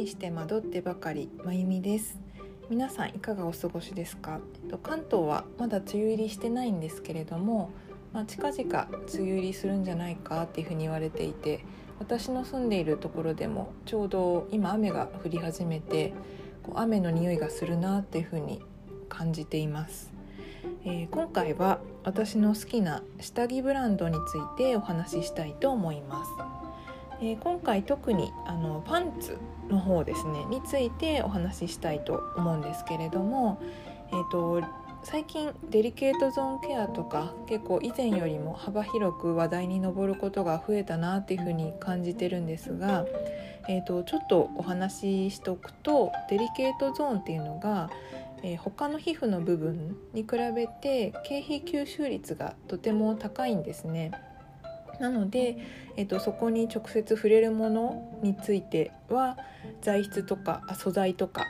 にして惑ってばかりまゆみです。皆さんいかがお過ごしですか？えっと関東はまだ梅雨入りしてないんですけれども、まあ、近々梅雨入りするんじゃないか？っていうふうに言われていて私の住んでいるところでもちょうど今雨が降り始めてこう雨の匂いがするなっていうふうに感じています、えー、今回は私の好きな下着ブランドについてお話ししたいと思います。えー、今回特にあのパンツの方ですねについてお話ししたいと思うんですけれども、えーと、最近デリケートゾーンケアとか結構以前よりも幅広く話題に上ることが増えたなっていうふうに感じてるんですが、えーと、ちょっとお話ししておくとデリケートゾーンっていうのが、えー、他の皮膚の部分に比べて経皮吸収率がとても高いんですね。なので、えーと、そこに直接触れるものについては材質とか素材とか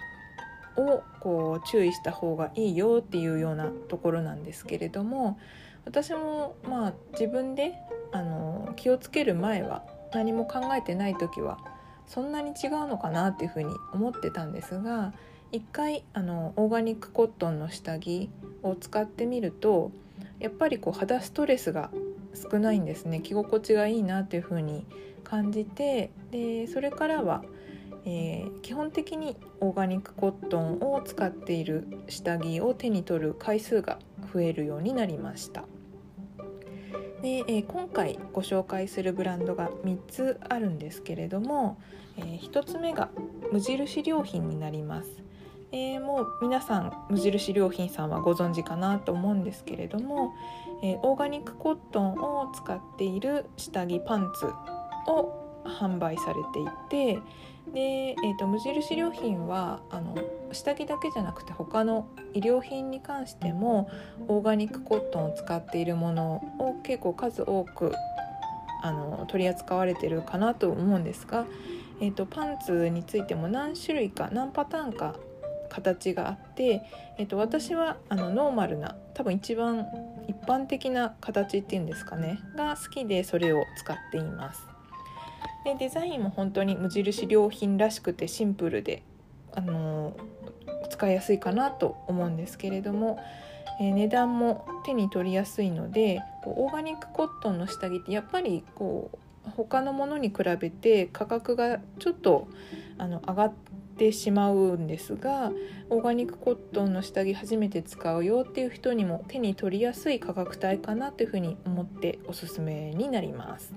をこう注意した方がいいよっていうようなところなんですけれども私もまあ自分であの気をつける前は何も考えてない時はそんなに違うのかなっていうふうに思ってたんですが一回あのオーガニックコットンの下着を使ってみるとやっぱりこう肌ストレスが少ないんですね着心地がいいなっていう風に感じてでそれからは、えー、基本的にオーガニックコットンを使っている下着を手に取る回数が増えるようになりました。で、えー、今回ご紹介するブランドが3つあるんですけれども、えー、1つ目が無印良品になります。えー、もう皆さん無印良品さんはご存知かなと思うんですけれども、えー、オーガニックコットンを使っている下着パンツを販売されていてで、えーと、無印良品はあの下着だけじゃなくて他の衣料品に関してもオーガニックコットンを使っているものを結構数多くあの取り扱われてるかなと思うんですが、えーとパンツについても何種類か何パターンか形があって、えー、と私はあのノーマルな多分一番一般的な形っていうんですかねが好きでそれを使っています。でデザインも本当に無印良品らしくてシンプルで、あの、使いやすいかなと思うんですけれども、えー、値段も手に取りやすいのでオーガニックコットンの下着ってやっぱりこう他のものに比べて価格がちょっとあの上がってしまうんですがオーガニックコットンの下着初めて使うよっていう人にも手に取りやすい価格帯かなというふうに思っておすすめになります。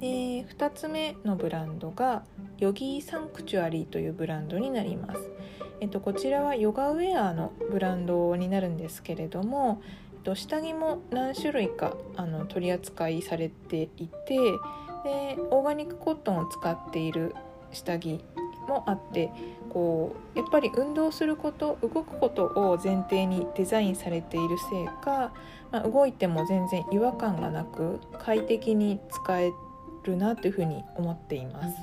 で2つ目のブランドがヨギーサンクチュアリーというブランドになります。えっと、こちらはヨガウェアのブランドになるんですけれども、えっと、下着も何種類かあの取り扱いされていてでオーガニックコットンを使っている下着もあってこうやっぱり運動すること動くことを前提にデザインされているせいか、まあ、動いても全然違和感がなく快適に使えるなというふうに思っています。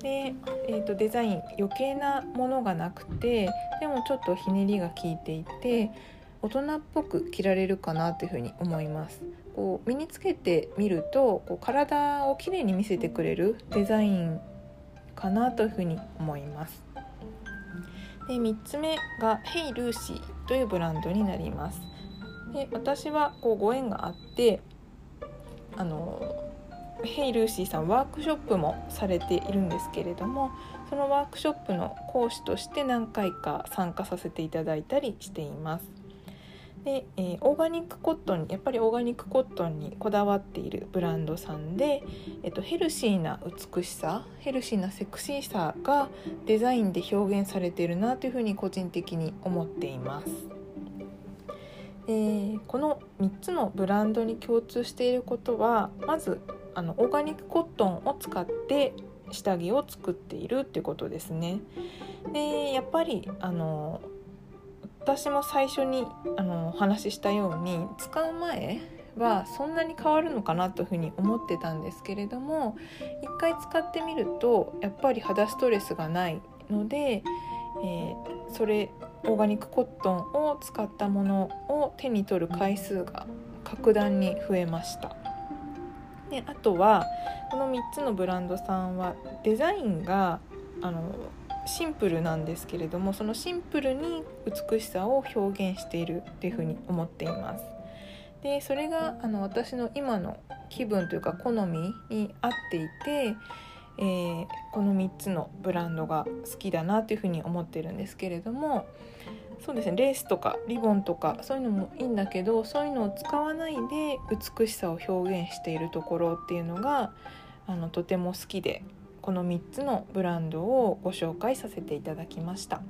で、えーと、デザイン余計なものがなくてでもちょっとひねりが効いていて大人っぽく着られるかなというふうに思います。こう身につけてみるとこう体をきれいに見せてくれるデザインかなというふうに思います。で3つ目が「ヘイルーシー」というブランドになります。で私はこうご縁があってあのヘイルーシーさんワークショップもされているんですけれどもそのワークショップの講師として何回か参加させていただいたりしています。で、えー、オーガニックコットンやっぱりオーガニックコットンにこだわっているブランドさんで、えっと、ヘルシーな美しさヘルシーなセクシーさがデザインで表現されているなというふうに個人的に思っています。でこの3つのブランドに共通していることはまずあのオーガニックコットンを使って下着を作っているっていうことですね。でやっぱりあの私も最初にあのお話ししたように使う前はそんなに変わるのかなというふうに思ってたんですけれども一回使ってみるとやっぱり肌ストレスがないので、えー、それオーガニックコットンを使ったものを手に取る回数が格段に増えました。であとはこの3つのブランドさんはデザインがあのシンプルなんですけれどもそのシンプルに美しさを表現しているっていうふうに思っています。でそれがあの私の今の気分というか好みに合っていて、えー、この3つのブランドが好きだなというふうに思ってるんですけれどもそうですねレースとかリボンとかそういうのもいいんだけどそういうのを使わないで美しさを表現しているところっていうのがあのとても好きでこの3つのブランドをご紹介させていただきました。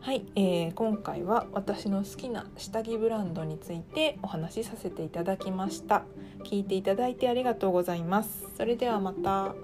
はい、えー、今回は私の好きな下着ブランドについてお話しさせていただきました。聞いていただいてありがとうございます。それではまた。